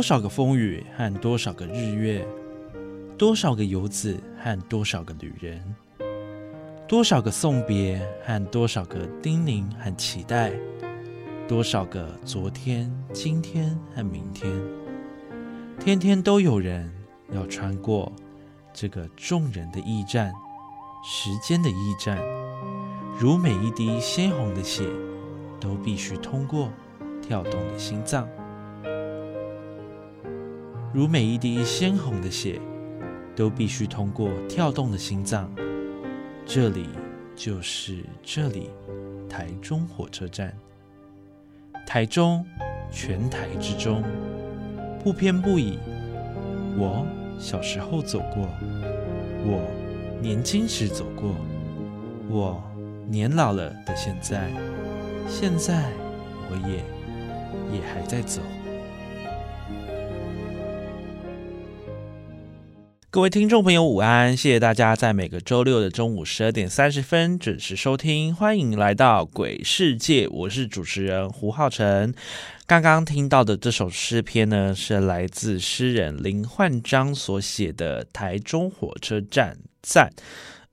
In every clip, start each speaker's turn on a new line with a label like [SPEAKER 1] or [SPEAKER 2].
[SPEAKER 1] 多少个风雨和多少个日月，多少个游子和多少个旅人，多少个送别和多少个叮咛和期待，多少个昨天、今天和明天，天天都有人要穿过这个众人的驿站，时间的驿站，如每一滴鲜红的血，都必须通过跳动的心脏。如每一滴鲜红的血，都必须通过跳动的心脏。这里就是这里，台中火车站。台中，全台之中，不偏不倚。我小时候走过，我年轻时走过，我年老了的现在，现在我也也还在走。各位听众朋友，午安！谢谢大家在每个周六的中午十二点三十分准时收听，欢迎来到鬼世界，我是主持人胡浩辰。刚刚听到的这首诗篇呢，是来自诗人林焕章所写的《台中火车站赞》。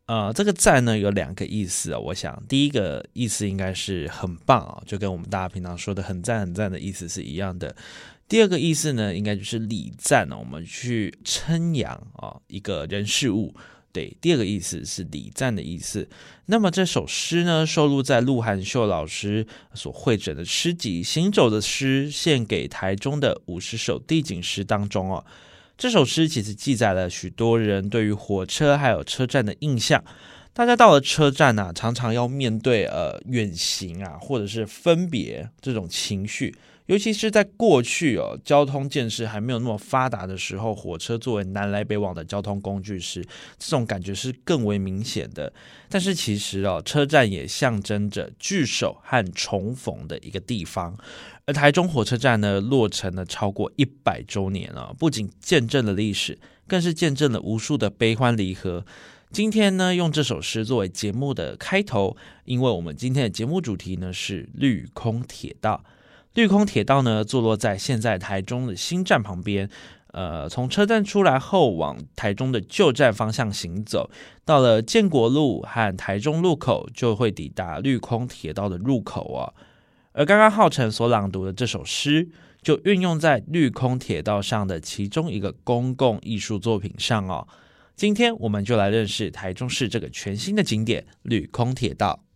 [SPEAKER 1] 呃，这个赞呢有两个意思，我想第一个意思应该是很棒啊，就跟我们大家平常说的很赞很赞的意思是一样的。第二个意思呢，应该就是礼赞呢，我们去称扬啊一个人事物。对，第二个意思是礼赞的意思。那么这首诗呢，收录在陆汉秀老师所绘整的诗集《行走的诗》献给台中的五十首地景诗当中哦。这首诗其实记载了许多人对于火车还有车站的印象。大家到了车站呢，常常要面对呃远行啊，或者是分别这种情绪。尤其是在过去哦，交通建设还没有那么发达的时候，火车作为南来北往的交通工具时，这种感觉是更为明显的。但是其实哦，车站也象征着聚首和重逢的一个地方。而台中火车站呢，落成了超过一百周年了，不仅见证了历史，更是见证了无数的悲欢离合。今天呢，用这首诗作为节目的开头，因为我们今天的节目主题呢是绿空铁道。绿空铁道呢，坐落在现在台中的新站旁边。呃，从车站出来后，往台中的旧站方向行走，到了建国路和台中路口，就会抵达绿空铁道的入口哦。而刚刚浩辰所朗读的这首诗，就运用在绿空铁道上的其中一个公共艺术作品上哦。今天我们就来认识台中市这个全新的景点——绿空铁道。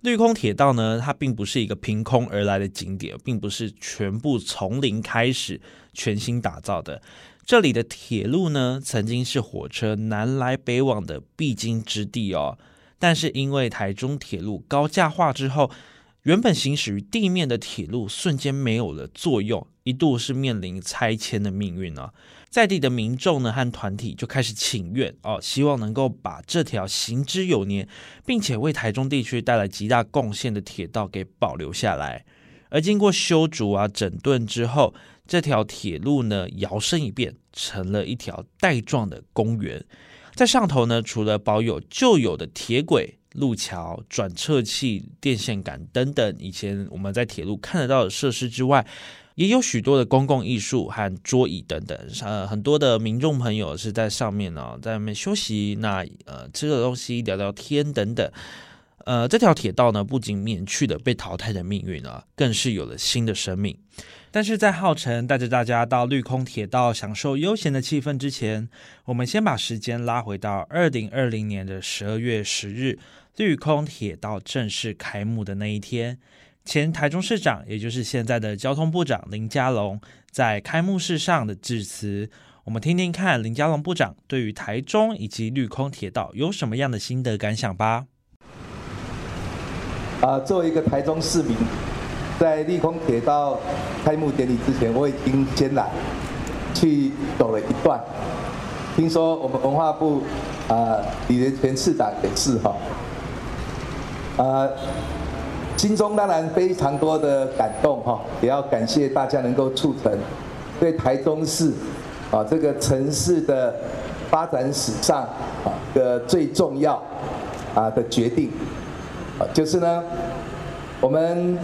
[SPEAKER 1] 绿空铁道呢，它并不是一个凭空而来的景点，并不是全部从零开始全新打造的。这里的铁路呢，曾经是火车南来北往的必经之地哦。但是因为台中铁路高架化之后，原本行驶于地面的铁路瞬间没有了作用，一度是面临拆迁的命运啊。在地的民众呢和团体就开始请愿哦，希望能够把这条行之有年，并且为台中地区带来极大贡献的铁道给保留下来。而经过修筑啊整顿之后，这条铁路呢摇身一变成了一条带状的公园。在上头呢，除了保有旧有的铁轨、路桥、转撤器、电线杆等等以前我们在铁路看得到的设施之外，也有许多的公共艺术和桌椅等等，呃，很多的民众朋友是在上面呢，在外面休息，那呃吃个东西、聊聊天等等。呃，这条铁道呢，不仅免去了被淘汰的命运啊，更是有了新的生命。但是在浩辰带着大家到绿空铁道享受悠闲的气氛之前，我们先把时间拉回到二零二零年的十二月十日，绿空铁道正式开幕的那一天。前台中市长，也就是现在的交通部长林佳龙，在开幕式上的致辞，我们听听看林佳龙部长对于台中以及绿空铁道有什么样的心得感想吧。
[SPEAKER 2] 啊，作为一个台中市民，在绿空铁道开幕典礼之前，我已经先来去走了一段。听说我们文化部啊李仁全市长也是哈，啊，心中当然非常多的感动哈，也要感谢大家能够促成对台中市啊这个城市的发展史上啊的最重要啊的决定。啊就是呢，我们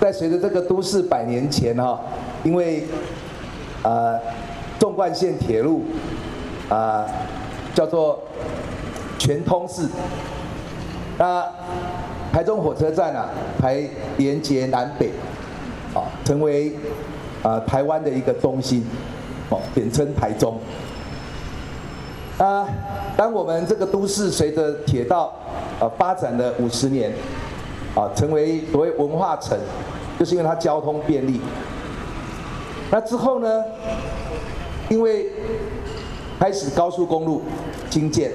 [SPEAKER 2] 在随着这个都市百年前哈，因为啊，纵贯线铁路啊叫做全通式，那台中火车站啊，还连接南北，啊，成为啊台湾的一个中心，哦，简称台中。啊，当我们这个都市随着铁道呃发展了五十年，啊，成为所谓文化城，就是因为它交通便利。那之后呢，因为开始高速公路兴建，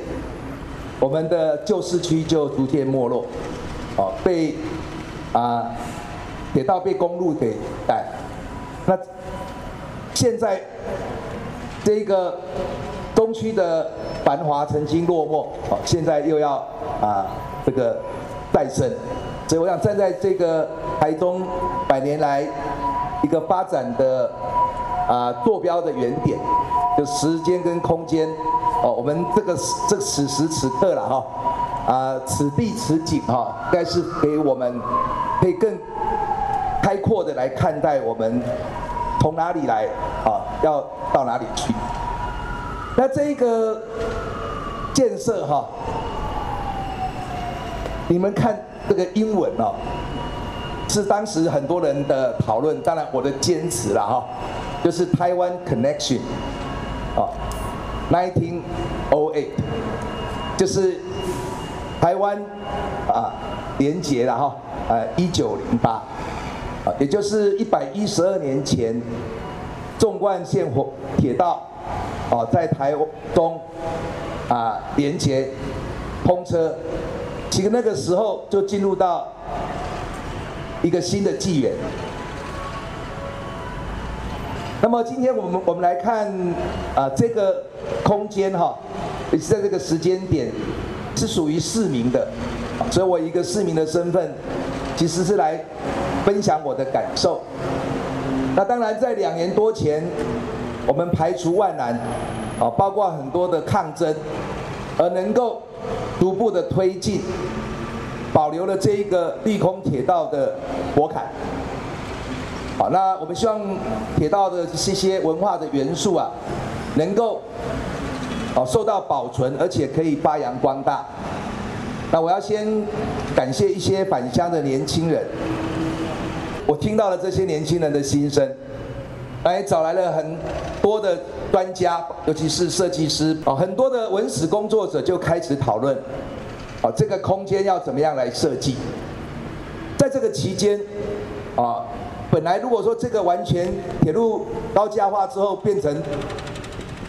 [SPEAKER 2] 我们的旧市区就逐渐没落，哦，被啊铁道被公路给带。那现在这个。东区的繁华曾经落寞，哦，现在又要啊这个再生，所以我想站在这个台中百年来一个发展的啊坐标的原点，就时间跟空间，哦，我们这个这此时此刻了哈，啊此地此景哈，应该是给我们可以更开阔的来看待我们从哪里来啊，要到哪里去。那这一个建设哈，你们看这个英文哦，是当时很多人的讨论，当然我的坚持了哈，就是台湾 connection，啊，nineteen o eight，就是台湾啊连接了哈，呃一九零八，啊，也就是一百一十二年前，纵贯线火铁道。哦，在台中啊连接通车，其实那个时候就进入到一个新的纪元。那么今天我们我们来看啊这个空间哈，也是在这个时间点是属于市民的，所以我一个市民的身份，其实是来分享我的感受。那当然在两年多前。我们排除万难，啊，包括很多的抗争，而能够逐步的推进，保留了这一个利空铁道的博坎。好，那我们希望铁道的这些文化的元素啊，能够哦受到保存，而且可以发扬光大。那我要先感谢一些返乡的年轻人，我听到了这些年轻人的心声。来找来了很多的专家，尤其是设计师啊，很多的文史工作者就开始讨论，啊，这个空间要怎么样来设计？在这个期间，啊，本来如果说这个完全铁路高架化之后变成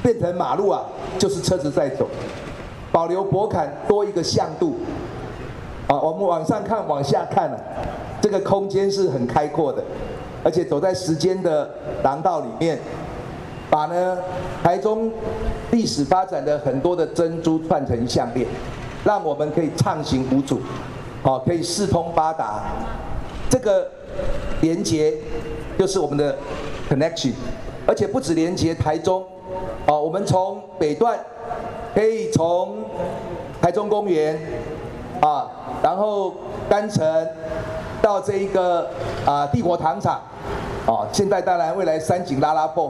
[SPEAKER 2] 变成马路啊，就是车子在走，保留博坎多一个向度，啊，我们往上看往下看呢，这个空间是很开阔的。而且走在时间的廊道里面，把呢台中历史发展的很多的珍珠串成项链，让我们可以畅行无阻，好，可以四通八达。这个连接就是我们的 connection，而且不止连接台中，哦，我们从北段可以从台中公园啊，然后单程到这一个啊帝国糖厂。哦，现在当然未来三井拉拉泵，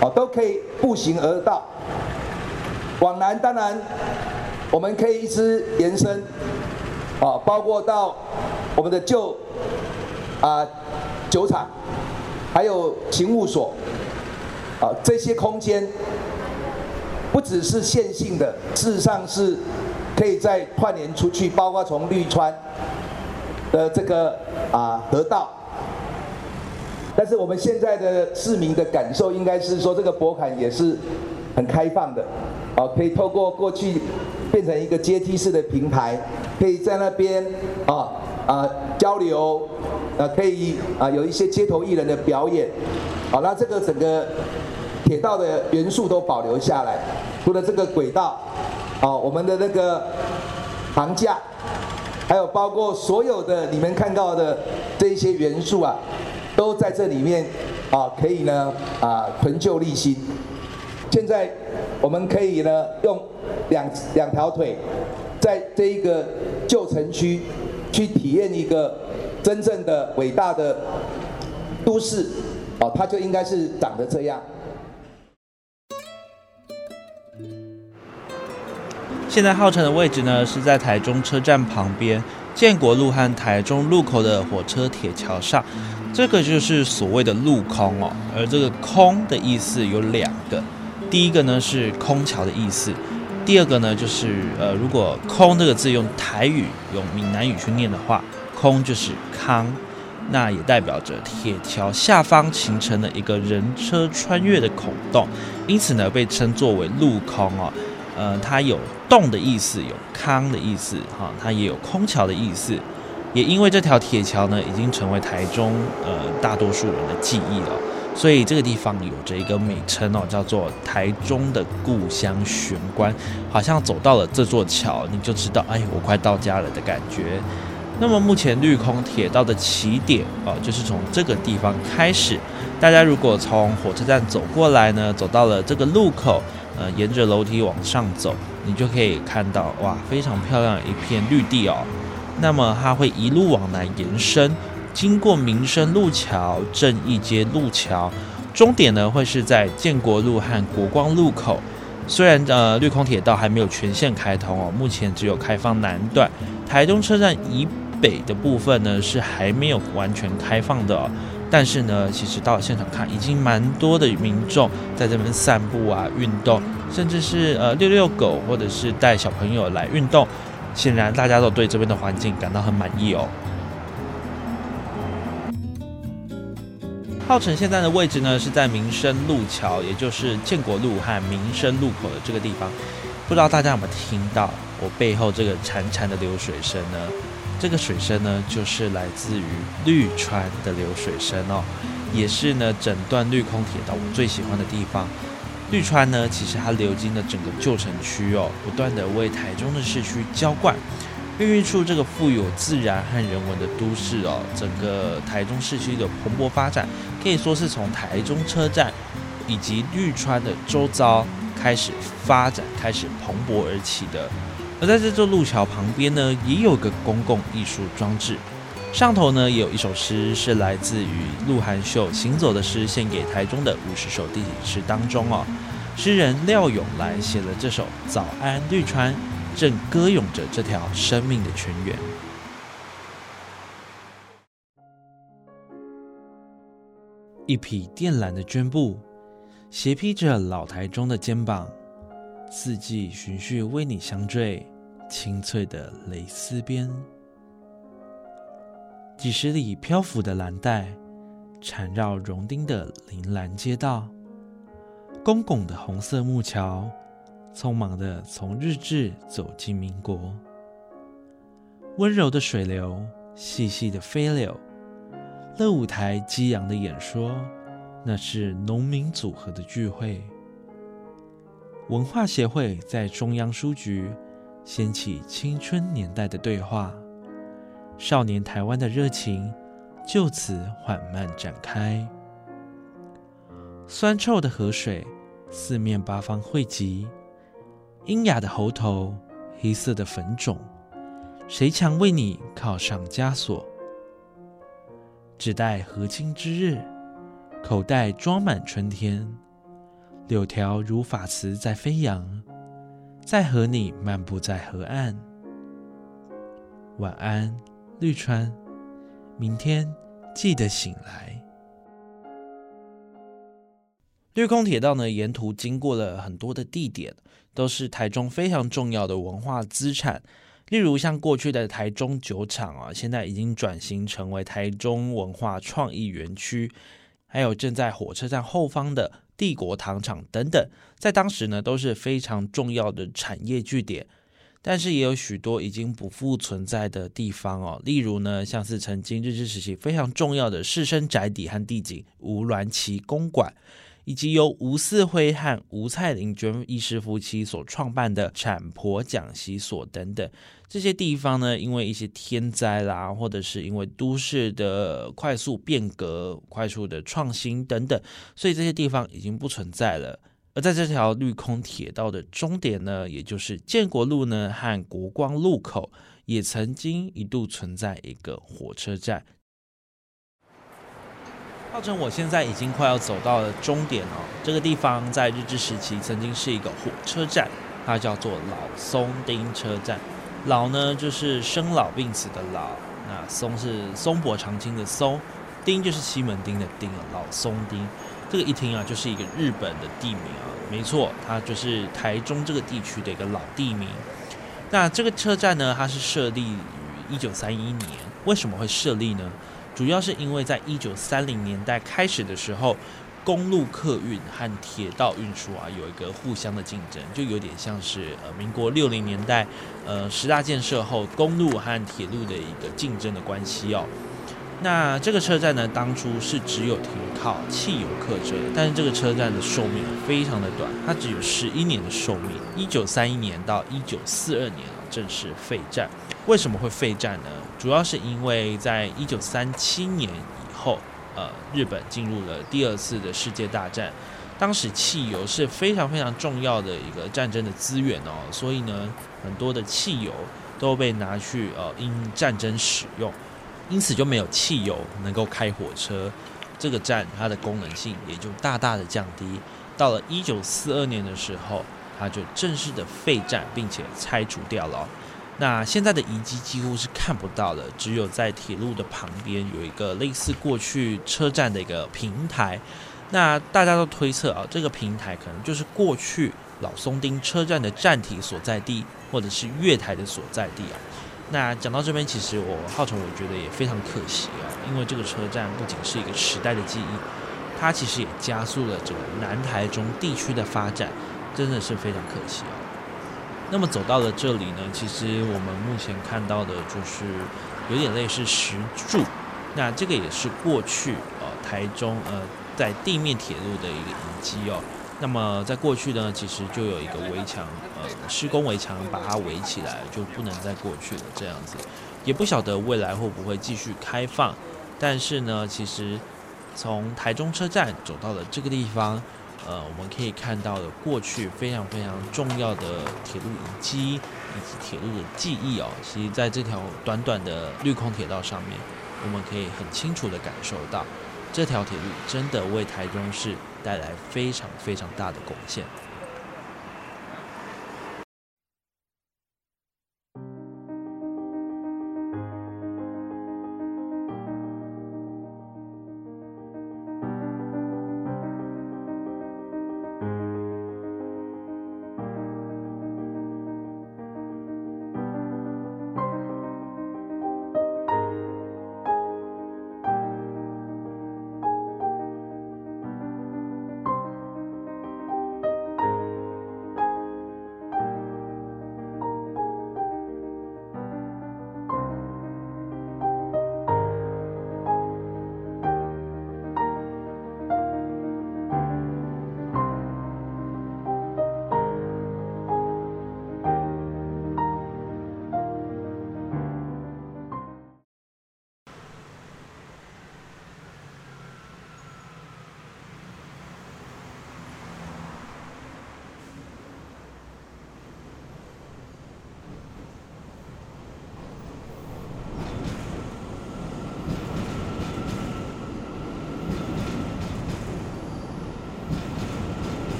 [SPEAKER 2] 哦都可以步行而到。往南当然我们可以一直延伸，哦包括到我们的旧啊酒厂，还有勤务所，啊这些空间不只是线性的，事实上是可以再串联出去，包括从绿川的这个啊河道。但是我们现在的市民的感受应该是说，这个博坎也是很开放的，啊，可以透过过去变成一个阶梯式的平台，可以在那边啊啊交流，啊可以啊有一些街头艺人的表演，好，那这个整个铁道的元素都保留下来，除了这个轨道，啊我们的那个航架。还有包括所有的你们看到的这一些元素啊，都在这里面啊，可以呢啊存旧立新。现在我们可以呢用两两条腿，在这一个旧城区去体验一个真正的伟大的都市哦，它就应该是长得这样。
[SPEAKER 1] 现在号称的位置呢，是在台中车站旁边建国路和台中路口的火车铁桥上，这个就是所谓的路空哦。而这个空的意思有两个，第一个呢是空桥的意思，第二个呢就是呃，如果空这个字用台语用闽南语去念的话，空就是康，那也代表着铁桥下方形成了一个人车穿越的孔洞，因此呢被称作为路空哦。呃，它有洞的意思，有康的意思，哈，它也有空桥的意思。也因为这条铁桥呢，已经成为台中呃大多数人的记忆了，所以这个地方有着一个美称哦，叫做台中的故乡玄关。好像走到了这座桥，你就知道，哎，我快到家了的感觉。那么目前绿空铁道的起点啊，就是从这个地方开始。大家如果从火车站走过来呢，走到了这个路口。呃，沿着楼梯往上走，你就可以看到哇，非常漂亮的一片绿地哦。那么它会一路往南延伸，经过民生路桥、正义街路桥，终点呢会是在建国路和国光路口。虽然呃绿空铁道还没有全线开通哦，目前只有开放南段，台中车站以北的部分呢是还没有完全开放的哦。但是呢，其实到了现场看，已经蛮多的民众在这边散步啊、运动，甚至是呃遛遛狗，或者是带小朋友来运动。显然，大家都对这边的环境感到很满意哦。浩城现在的位置呢，是在民生路桥，也就是建国路和民生路口的这个地方。不知道大家有没有听到我背后这个潺潺的流水声呢？这个水声呢，就是来自于绿川的流水声哦，也是呢整段绿空铁道我最喜欢的地方。绿川呢，其实它流经了整个旧城区哦，不断的为台中的市区浇灌，孕育出这个富有自然和人文的都市哦。整个台中市区的蓬勃发展，可以说是从台中车站以及绿川的周遭开始发展，开始蓬勃而起的。而在这座路桥旁边呢，也有个公共艺术装置，上头呢也有一首诗，是来自于鹿晗秀《行走的诗》，献给台中的五十首地景诗当中哦。诗人廖永来写了这首《早安绿川》，正歌咏着这条生命的泉源。一匹靛蓝的绢布，斜披着老台中的肩膀。四季循序为你相缀，清脆的蕾丝边，几十里漂浮的蓝带，缠绕荣丁的铃兰街道，公拱的红色木桥，匆忙的从日治走进民国，温柔的水流，细细的飞柳，乐舞台激昂的演说，那是农民组合的聚会。文化协会在中央书局掀起青春年代的对话，少年台湾的热情就此缓慢展开。酸臭的河水四面八方汇集，阴哑的喉头，黑色的粉种，谁强为你铐上枷锁？只待和亲之日，口袋装满春天。柳条如法词在飞扬，在和你漫步在河岸。晚安，绿川，明天记得醒来。绿空铁道呢，沿途经过了很多的地点，都是台中非常重要的文化资产。例如像过去的台中酒厂啊，现在已经转型成为台中文化创意园区。还有正在火车站后方的帝国糖厂等等，在当时呢都是非常重要的产业据点。但是也有许多已经不复存在的地方哦，例如呢，像是曾经日治时期非常重要的士绅宅邸和地景吴鸾旗公馆，以及由吴四辉和吴蔡玲娟医师夫妻所创办的产婆讲习所等等。这些地方呢，因为一些天灾啦，或者是因为都市的快速变革、快速的创新等等，所以这些地方已经不存在了。而在这条绿空铁道的终点呢，也就是建国路呢和国光路口，也曾经一度存在一个火车站。造成我现在已经快要走到了终点哦，这个地方在日治时期曾经是一个火车站，它叫做老松町车站。老呢就是生老病死的老，那松是松柏长青的松，町就是西门町的町啊，老松町。这个一听啊，就是一个日本的地名啊，没错，它就是台中这个地区的一个老地名。那这个车站呢，它是设立于一九三一年。为什么会设立呢？主要是因为在一九三零年代开始的时候，公路客运和铁道运输啊有一个互相的竞争，就有点像是呃民国六零年代呃十大建设后公路和铁路的一个竞争的关系哦。那这个车站呢，当初是只有停靠汽油客车，但是这个车站的寿命非常的短，它只有十一年的寿命。一九三一年到一九四二年，正式废站。为什么会废站呢？主要是因为在一九三七年以后，呃，日本进入了第二次的世界大战，当时汽油是非常非常重要的一个战争的资源哦，所以呢，很多的汽油都被拿去呃因战争使用。因此就没有汽油能够开火车，这个站它的功能性也就大大的降低。到了一九四二年的时候，它就正式的废站，并且拆除掉了。那现在的遗迹几乎是看不到了，只有在铁路的旁边有一个类似过去车站的一个平台。那大家都推测啊，这个平台可能就是过去老松町车站的站体所在地，或者是月台的所在地啊。那讲到这边，其实我浩辰我觉得也非常可惜啊，因为这个车站不仅是一个时代的记忆，它其实也加速了整个南台中地区的发展，真的是非常可惜哦。那么走到了这里呢，其实我们目前看到的就是有点类似石柱，那这个也是过去呃台中呃在地面铁路的一个遗迹哦。那么在过去呢，其实就有一个围墙，呃，施工围墙把它围起来，就不能再过去了。这样子，也不晓得未来会不会继续开放。但是呢，其实从台中车站走到了这个地方，呃，我们可以看到的过去非常非常重要的铁路遗迹以及铁路的记忆哦。其实在这条短短的绿空铁道上面，我们可以很清楚的感受到，这条铁路真的为台中市。带来非常非常大的贡献。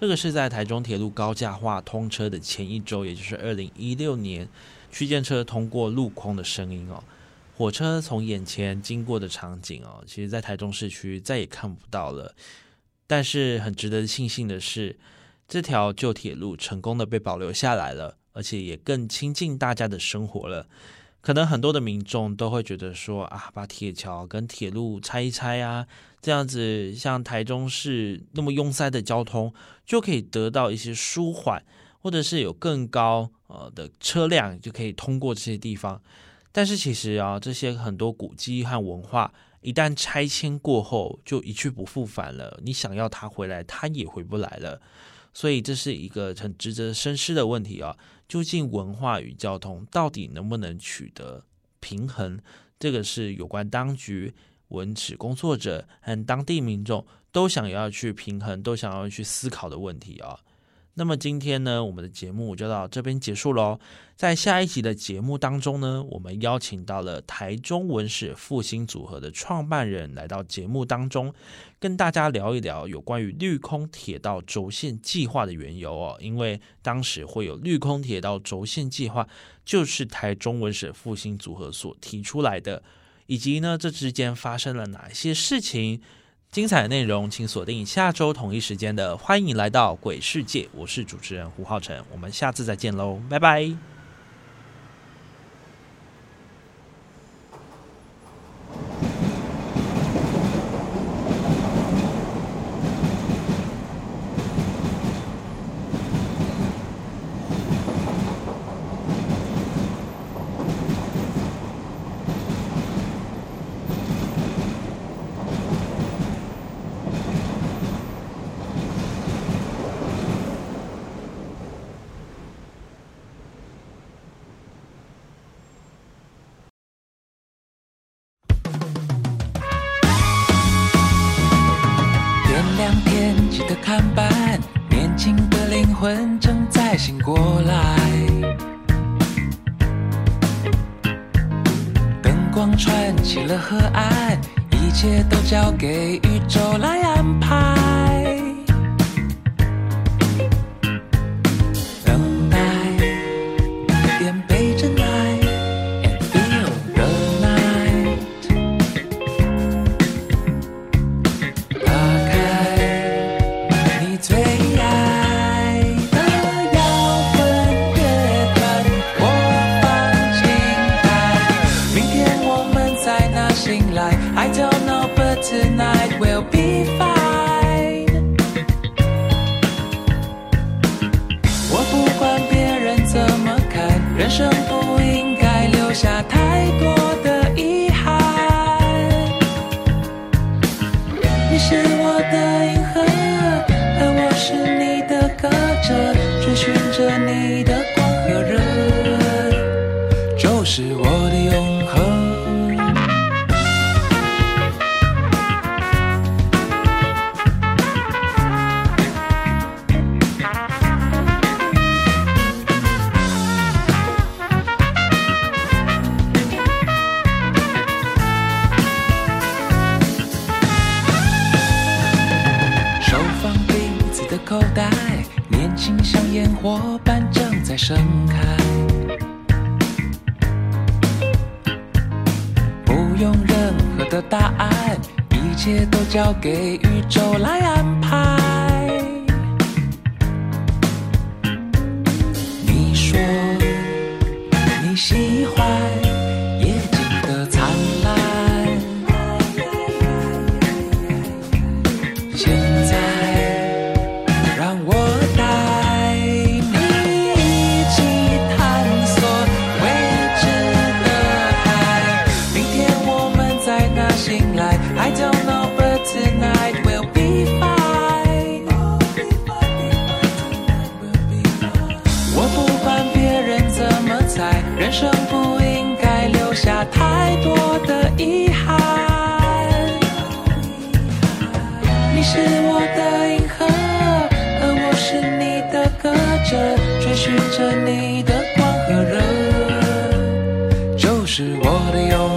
[SPEAKER 1] 这个是在台中铁路高架化通车的前一周，也就是二零一六年，区间车通过路空的声音哦，火车从眼前经过的场景哦，其实在台中市区再也看不到了。但是很值得庆幸的是，这条旧铁路成功的被保留下来了，而且也更亲近大家的生活了。可能很多的民众都会觉得说啊，把铁桥跟铁路拆一拆啊，这样子像台中市那么拥塞的交通就可以得到一些舒缓，或者是有更高呃的车辆就可以通过这些地方。但是其实啊，这些很多古迹和文化一旦拆迁过后，就一去不复返了。你想要它回来，它也回不来了。所以这是一个很值得深思的问题啊。究竟文化与交通到底能不能取得平衡？这个是有关当局、文史工作者和当地民众都想要去平衡、都想要去思考的问题啊。那么今天呢，我们的节目就到这边结束喽。在下一集的节目当中呢，我们邀请到了台中文史复兴组合的创办人来到节目当中，跟大家聊一聊有关于绿空铁道轴线计划的缘由哦。因为当时会有绿空铁道轴线计划，就是台中文史复兴组合所提出来的，以及呢这之间发生了哪些事情。精彩内容，请锁定下周同一时间的《欢迎来到鬼世界》，我是主持人胡浩辰，我们下次再见喽，拜拜。
[SPEAKER 3] 和爱，一切都交给 trơn 给的永